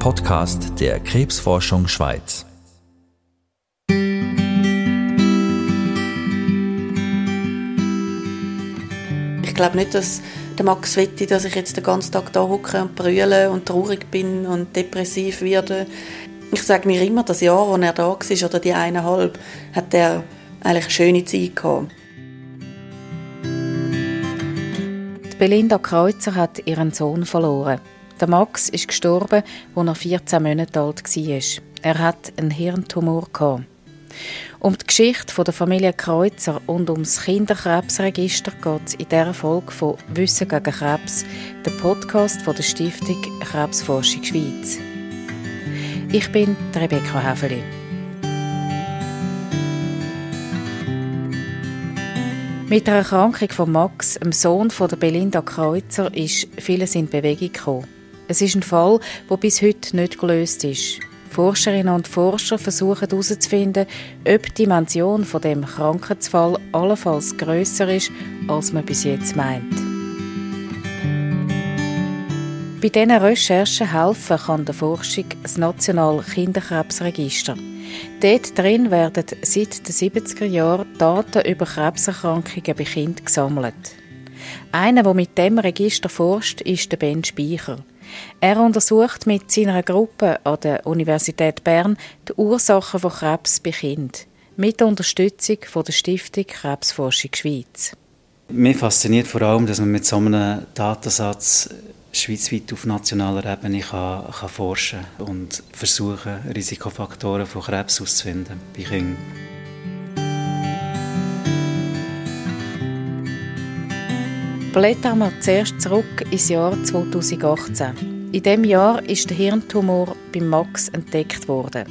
Podcast der Krebsforschung Schweiz. Ich glaube nicht, dass der Max wette, dass ich jetzt den ganzen Tag da hocke und brülle und traurig bin und depressiv werde. Ich sage mir immer, das Jahr, wo er da war, oder die eineinhalb, hat er eigentlich eine schöne Zeit gehabt. Belinda Kreuzer hat ihren Sohn verloren. Der Max ist gestorben, als er 14 Monate alt war. Er hat einen Hirntumor. Um die Geschichte der Familie Kreuzer und um das Kinderkrebsregister geht es in dieser Folge von «Wissen gegen Krebs», der Podcast der Stiftung Krebsforschung Schweiz. Ich bin Rebecca Häfeli. Mit der Erkrankung von Max, dem Sohn von der Belinda Kreuzer, ist vieles in Bewegung gekommen. Es ist ein Fall, der bis heute nicht gelöst ist. Forscherinnen und Forscher versuchen herauszufinden, ob die Dimension von dem Krankheitsfall allenfalls grösser ist, als man bis jetzt meint. Bei diesen Recherchen helfen kann der Forschung das Nationale Kinderkrebsregister. Dort drin werden seit den 70er Jahren Daten über Krebserkrankungen bei Kindern gesammelt. Einer, der mit dem Register forscht, ist der Ben Speicher. Er untersucht mit seiner Gruppe an der Universität Bern die Ursachen von Krebs bei Kindern mit Unterstützung von der Stiftung Krebsforschung Schweiz. Mich fasziniert vor allem, dass man mit so einem Datensatz schweizweit auf nationaler Ebene kann, kann forschen und versuchen, Risikofaktoren von Krebs auszufinden bei Kindern. Blättern wir zuerst zurück ins Jahr 2018. In diesem Jahr ist der Hirntumor bei Max entdeckt worden.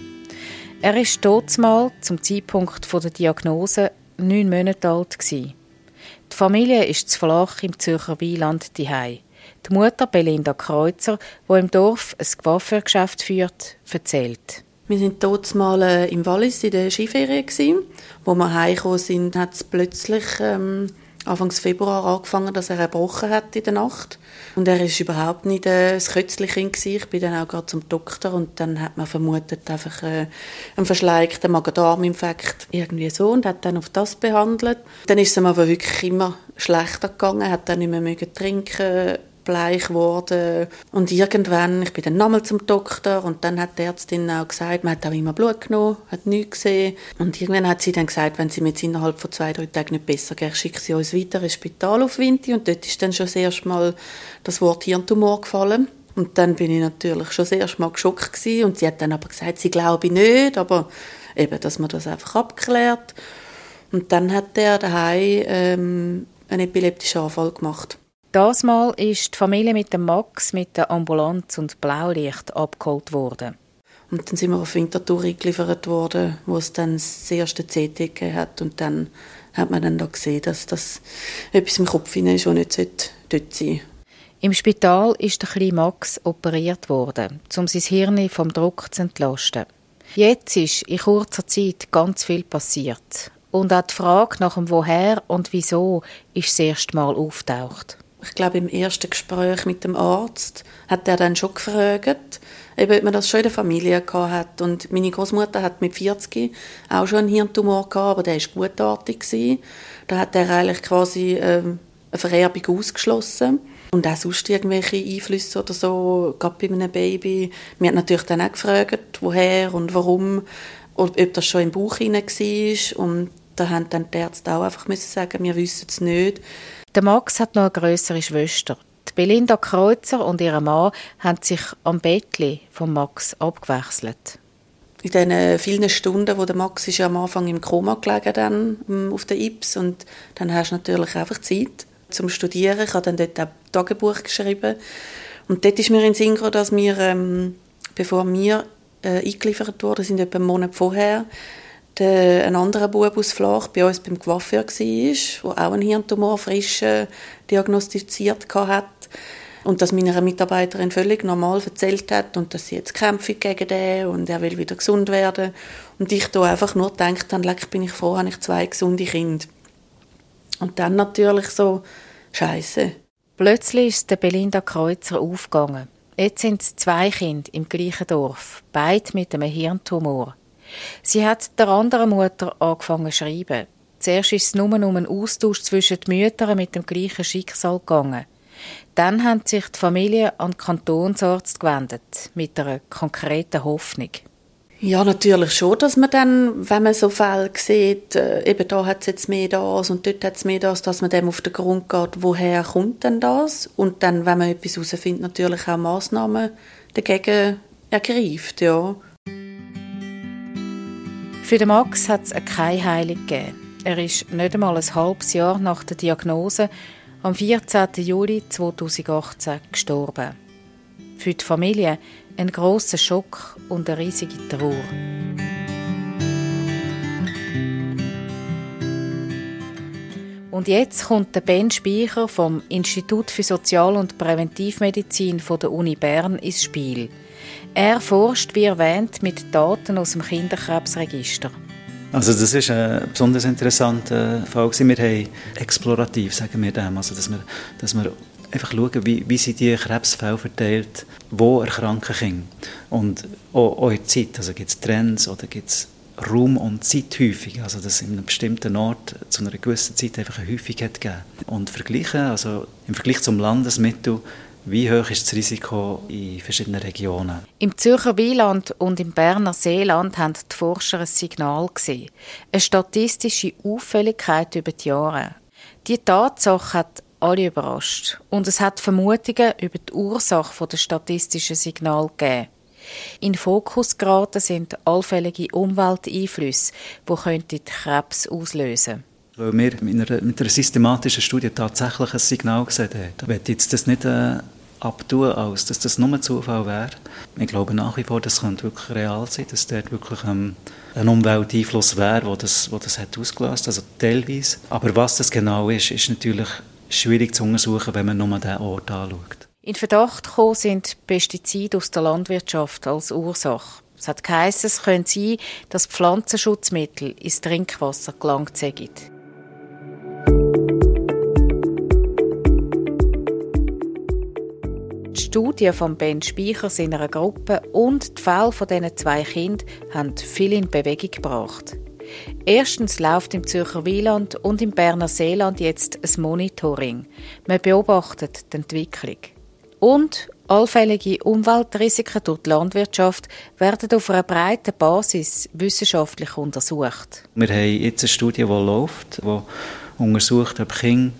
Er ist mal zum Zeitpunkt der Diagnose neun Monate alt. Die Familie ist zu Flach im Zürcher Wieland diehei. Die Mutter Belinda Kreuzer, wo im Dorf ein Coiffeurgeschäft führt, erzählt. Wir sind dort mal äh, im Wallis in der Skiferie gewesen. Wo wir heimgekommen sind, hat es plötzlich ähm, Anfang Februar angefangen, dass er erbrochen hat in der Nacht. Und er ist überhaupt nicht äh, ein Kötzlichkind Ich bin dann auch gerade zum Doktor und dann hat man vermutet einfach äh, einen verschleikten Magen-Darm-Infekt irgendwie so und hat dann auf das behandelt. Dann ist es ihm aber wirklich immer schlechter gegangen, hat dann nicht mehr trinken bleich geworden. Und irgendwann, ich bin dann nochmal zum Doktor und dann hat die Ärztin auch gesagt, man hat auch immer Blut genommen, hat nichts gesehen. Und irgendwann hat sie dann gesagt, wenn sie mit innerhalb von zwei, drei Tagen nicht besser geht, schickt sie uns weiter ins Spital auf Winti. Und dort ist dann schon das erste Mal das Wort Hirntumor gefallen. Und dann bin ich natürlich schon das Mal geschockt gewesen. Und sie hat dann aber gesagt, sie glaube nicht, aber eben, dass man das einfach abklärt. Und dann hat der daheim ähm, einen epileptischen Anfall gemacht. Das Mal ist die Familie mit dem Max mit der Ambulanz und Blaulicht abgeholt worden. Und dann sind wir auf Winterthur eingeliefert worden, wo es dann das erste CT gegeben hat. Und dann hat man dann da gesehen, dass das etwas im Kopf ist, das nicht dort sein sollte. Im Spital ist der kleine Max operiert worden, um sein Hirn vom Druck zu entlasten. Jetzt ist in kurzer Zeit ganz viel passiert. Und auch die Frage nach dem Woher und Wieso ist das erste Mal auftaucht ich glaube, im ersten Gespräch mit dem Arzt hat er dann schon gefragt, ob man das schon in der Familie gehabt hat. Und meine Großmutter hat mit 40 auch schon einen Hirntumor gehabt, aber der war gutartig. Da hat er eigentlich quasi ähm, eine Vererbung ausgeschlossen. Und auch sonst irgendwelche Einflüsse oder so, gerade bei einem Baby. Wir haben natürlich dann auch gefragt, woher und warum, ob, ob das schon im Bauch hinein war. Und da haben dann die Ärzte auch einfach müssen sagen, wir wissen es nicht. Der Max hat noch eine größere Schwester. Die Belinda Kreuzer und ihr Mann haben sich am Bettli von Max abgewechselt. In den vielen Stunden, wo der Max ist ja am Anfang im Koma gelegen dann ähm, auf der Ips und dann hast du natürlich einfach Zeit zum Studieren. Ich habe dann dort auch Tagebuch geschrieben und dort ist mir in Synchro, dass wir, ähm, bevor wir äh, eingeliefert wurden, sind etwa einen Monat vorher, der, ein anderer Bub aus Flach bei uns beim Coiffeur war, der auch einen Hirntumor frisch äh, diagnostiziert hat. Und dass meiner Mitarbeiterin völlig normal erzählt hat und dass sie jetzt kämpfe gegen den und er will wieder gesund werden. Und ich da einfach nur gedacht habe, leck, bin ich froh, habe ich zwei gesunde Kinder. Und dann natürlich so, Scheiße. Plötzlich ist der Belinda Kreuzer aufgegangen. Jetzt sind es zwei Kinder im gleichen Dorf, beide mit einem Hirntumor. Sie hat der anderen Mutter angefangen zu schreiben. Zuerst ist es nur um einen Austausch zwischen den Müttern mit dem gleichen Schicksal gegangen. Dann haben sich die Familie an den Kantonsarzt gewendet, mit einer konkreten Hoffnung. Ja, natürlich schon, dass man dann, wenn man so Fälle sieht, äh, eben da hat es jetzt mehr das und dort hat es mehr das, dass man dem auf den Grund geht, woher kommt denn das? Und dann, wenn man etwas herausfindet, natürlich auch Massnahmen dagegen ergreift, ja. Für den Max hat es keine Heilung gegeben. Er ist nicht einmal ein halbes Jahr nach der Diagnose am 14. Juli 2018 gestorben. Für die Familie ein großer Schock und eine riesige Trauer. Und jetzt kommt der Ben Speicher vom Institut für Sozial- und Präventivmedizin von der Uni Bern ins Spiel. Er forscht, wie erwähnt, mit Daten aus dem Kinderkrebsregister. Also das ist ein besonders interessanter Fall. Wir haben explorativ, sagen wir dem, also dass wir, dass wir einfach schauen, wie, wie sind die Krebsfälle verteilt, wo erkranken Kinder. Und auch, auch in der Zeit, also gibt es Trends oder gibt es Raum und Zeit häufig, also dass in einem bestimmten Ort zu einer gewissen Zeit einfach eine Häufigkeit gegeben. Und vergleichen, also im Vergleich zum Landesmittel, wie hoch ist das Risiko in verschiedenen Regionen? Im Zürcher Wieland und im Berner Seeland haben die Forscher ein Signal gesehen. Eine statistische Auffälligkeit über die Jahre. Die Tatsache hat alle überrascht. Und es hat Vermutungen über die Ursache der statistischen Signal gegeben. In Fokus geraten sind allfällige Umwelteinflüsse, die Krebs auslösen Weil wir mit einer, mit einer systematischen Studie tatsächlich ein Signal gesehen haben. Ich jetzt das nicht äh, abtun, als dass das nur ein Zufall wäre. Ich glaube nach wie vor, das könnte wirklich real sein, dass dort wirklich ähm, ein Umwelteinfluss wäre, der das, wo das hat ausgelöst also teilweise. Aber was das genau ist, ist natürlich schwierig zu untersuchen, wenn man nur diesen Ort anschaut. In Verdacht gekommen sind Pestizide aus der Landwirtschaft als Ursache. Es hat geheißen, es könnte sein, dass Pflanzenschutzmittel ins Trinkwasser gelangt sind. Studien von Ben Speicher seiner Gruppe und die Fälle von diesen zwei Kindern haben viel in Bewegung gebracht. Erstens läuft im Zürcher Wieland und im Berner Seeland jetzt ein Monitoring. Man beobachtet die Entwicklung. Und allfällige Umweltrisiken durch die Landwirtschaft werden auf einer breiten Basis wissenschaftlich untersucht. Wir haben jetzt eine Studie, die läuft, die untersucht, ob Kinder,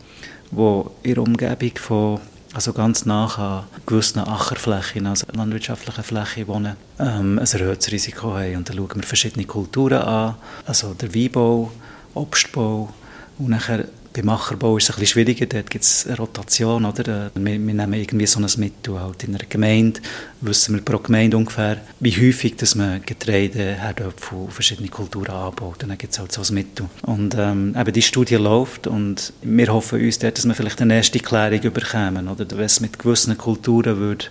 die in der Umgebung von also ganz nach an gewissen Ackerflächen, also landwirtschaftlichen Flächen wohnen, ähm, ein erhöhtes Risiko haben. Und dann schauen wir verschiedene Kulturen an, also der Weinbau, Obstbau und nachher beim Ackerbau ist es ein bisschen schwieriger, dort gibt es eine Rotation, oder? Äh, wir, wir, nehmen irgendwie so ein Mittel halt. In einer Gemeinde wissen wir pro Gemeinde ungefähr, wie häufig dass man Getreide, Herdöpfel und verschiedene Kulturen anbaut. Und dann gibt es halt so ein Mittel. Und ähm, eben die Studie läuft und wir hoffen uns dort, dass wir vielleicht eine erste Klärung überkommen, oder? Wenn es mit gewissen Kulturen würde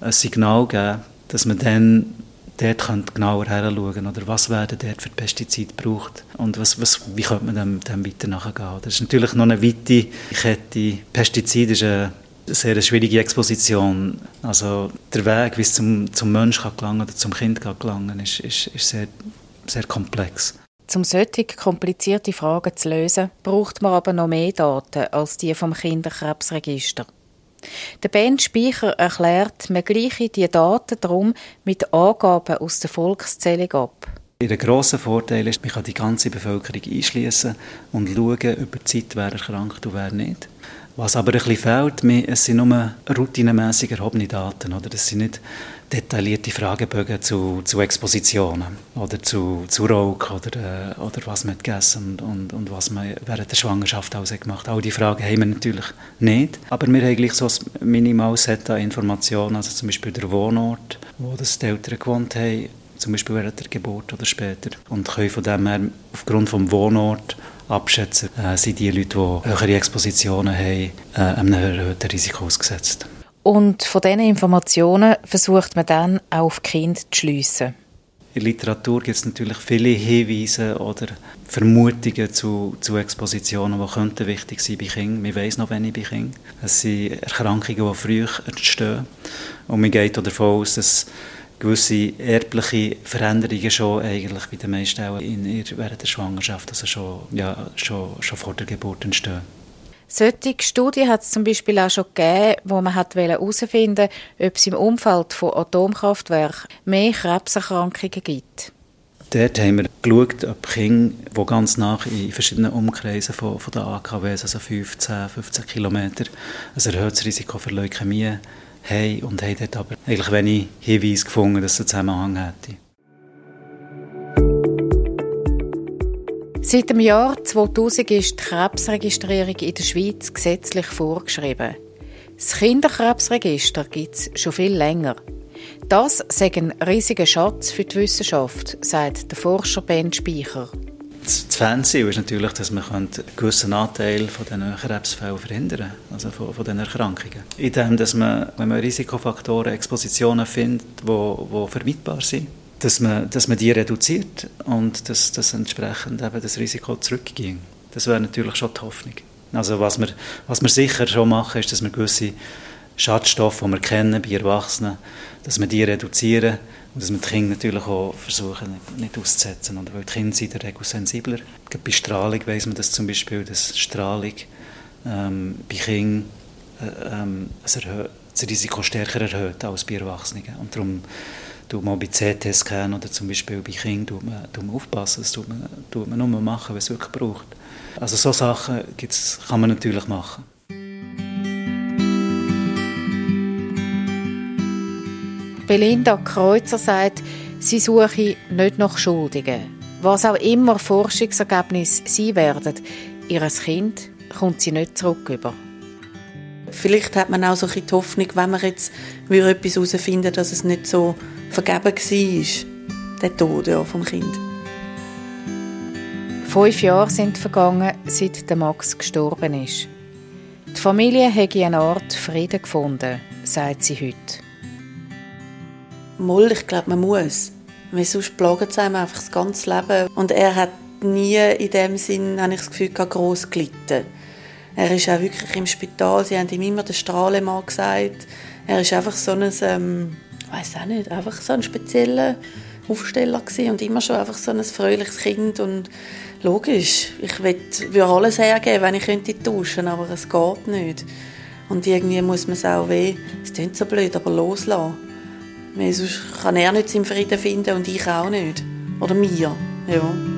ein Signal geben, dass man dann dort könnt genauer heranschauen oder was werden dort für Pestizide gebraucht und was, was, wie könnte man dem, dem weiter nachgehen. Das ist natürlich noch eine weite Kette. Pestizide ist eine sehr schwierige Exposition. Also der Weg, wie es zum, zum Mensch kann gelangen oder zum Kind kann gelangen, ist, ist, ist sehr, sehr komplex. Um solche komplizierte Fragen zu lösen, braucht man aber noch mehr Daten als die vom Kinderkrebsregister. Der Ben Speicher erklärt, man gleiche die Daten darum mit Angaben aus der Volkszählung ab. Der grosse Vorteil ist, man kann die ganze Bevölkerung einschließen und schauen über die Zeit, wer erkrankt und wer nicht. Was aber ein bisschen fehlt, es sind nur routinemässig erhobene Daten. Oder? Das sind nicht detaillierte Fragebögen zu, zu Expositionen oder zu, zu Rauch oder, äh, oder was man gegessen und, und, und was man während der Schwangerschaft alles gemacht hat. All diese Fragen haben wir natürlich nicht. Aber wir haben gleich so ein Minimalset an Informationen, also zum Beispiel der Wohnort, wo das die Eltern gewohnt haben, zum Beispiel während der Geburt oder später. Und können von dem her aufgrund des Wohnort abschätzen, äh, sind die Leute, die höhere Expositionen haben, äh, einem erhöhten Risiko ausgesetzt. Und von diesen Informationen versucht man dann auch auf Kinder zu schliessen. In der Literatur gibt es natürlich viele Hinweise oder Vermutungen zu, zu Expositionen, die könnten wichtig sein bei Kindern. Wir wissen noch wenig bei Kindern. Es sind Erkrankungen, die früh entstehen Und man geht davon aus, dass gewisse erbliche Veränderungen schon eigentlich bei den meisten auch in während der Schwangerschaft, also schon, ja, schon, schon vor der Geburt entstehen. Solche Studien hat es zum Beispiel auch schon gegeben, wo man herausfinden wollte, ob es im Umfeld von Atomkraftwerken mehr Krebserkrankungen gibt. Dort haben wir geschaut, ob Kinder, die ganz nach in verschiedenen Umkreisen von, von den AKWs, also 15, 15 Kilometer, ein erhöhtes Risiko für Leukämie haben und haben dort aber eigentlich wenig Hinweise gefunden, dass es einen Zusammenhang hätte. Seit dem Jahr 2000 ist die Krebsregistrierung in der Schweiz gesetzlich vorgeschrieben. Das Kinderkrebsregister gibt es schon viel länger. Das ist ein riesiger Schatz für die Wissenschaft, sagt der Forscher Ben Speicher. Das Fanziel ist natürlich, dass man einen gewissen Anteil von diesen Krebsfällen verhindern kann, also von, von diesen Erkrankungen. Indem, dass man, wenn man Risikofaktoren, Expositionen findet, die, die vermeidbar sind, dass man, dass man die reduziert und dass, dass entsprechend eben das Risiko zurückging. Das wäre natürlich schon die Hoffnung. Also was wir, was wir sicher schon machen, ist, dass wir gewisse Schadstoffe, die wir kennen bei Erwachsenen, dass wir die reduzieren und dass wir die Kinder natürlich auch versuchen, nicht, auszusetzen. Und weil die Kinder sind in der Regel sensibler. Bei Strahlung weiss man das zum Beispiel, dass Strahlung ähm, bei Kindern äh, ähm, das, das Risiko stärker erhöht als bei Erwachsenen. Und darum tut man bei CT-Scan oder zum Beispiel bei Kindern tut man, tut man aufpassen. Das tut man, tut man nur machen, wenn es wirklich braucht. Also so Sachen gibt's, kann man natürlich machen. Belinda Kreuzer sagt, sie suche nicht nach Schuldigen. Was auch immer Forschungsergebnisse sein werden, ihr Kind kommt sie nicht zurück über. Vielleicht hat man auch so die Hoffnung, wenn man jetzt etwas herausfinden dass es nicht so vergeben war, der Tod ja, vom Kind. Fünf Jahre sind vergangen, seit der Max gestorben ist. Die Familie hat eine Art Frieden gefunden, sagt sie heute. Moll, ich glaube, man muss. Weil sonst plagt es einem einfach das ganze Leben. Und er hat nie in dem Sinn, habe ich das Gefühl, gross gelitten. Er ist auch wirklich im Spital, sie haben ihm immer den Strahlemann gesagt. Er ist einfach so ein, ähm, weiß auch nicht, einfach so ein spezieller Aufsteller gewesen und immer schon einfach so ein fröhliches Kind und logisch, ich würde alles hergeben, wenn ich könnte tauschen, aber es geht nicht. Und irgendwie muss man es auch weh, es klingt so blöd, aber loslassen. Weil sonst kann er nicht seinen Frieden finden und ich auch nicht. Oder mir, ja.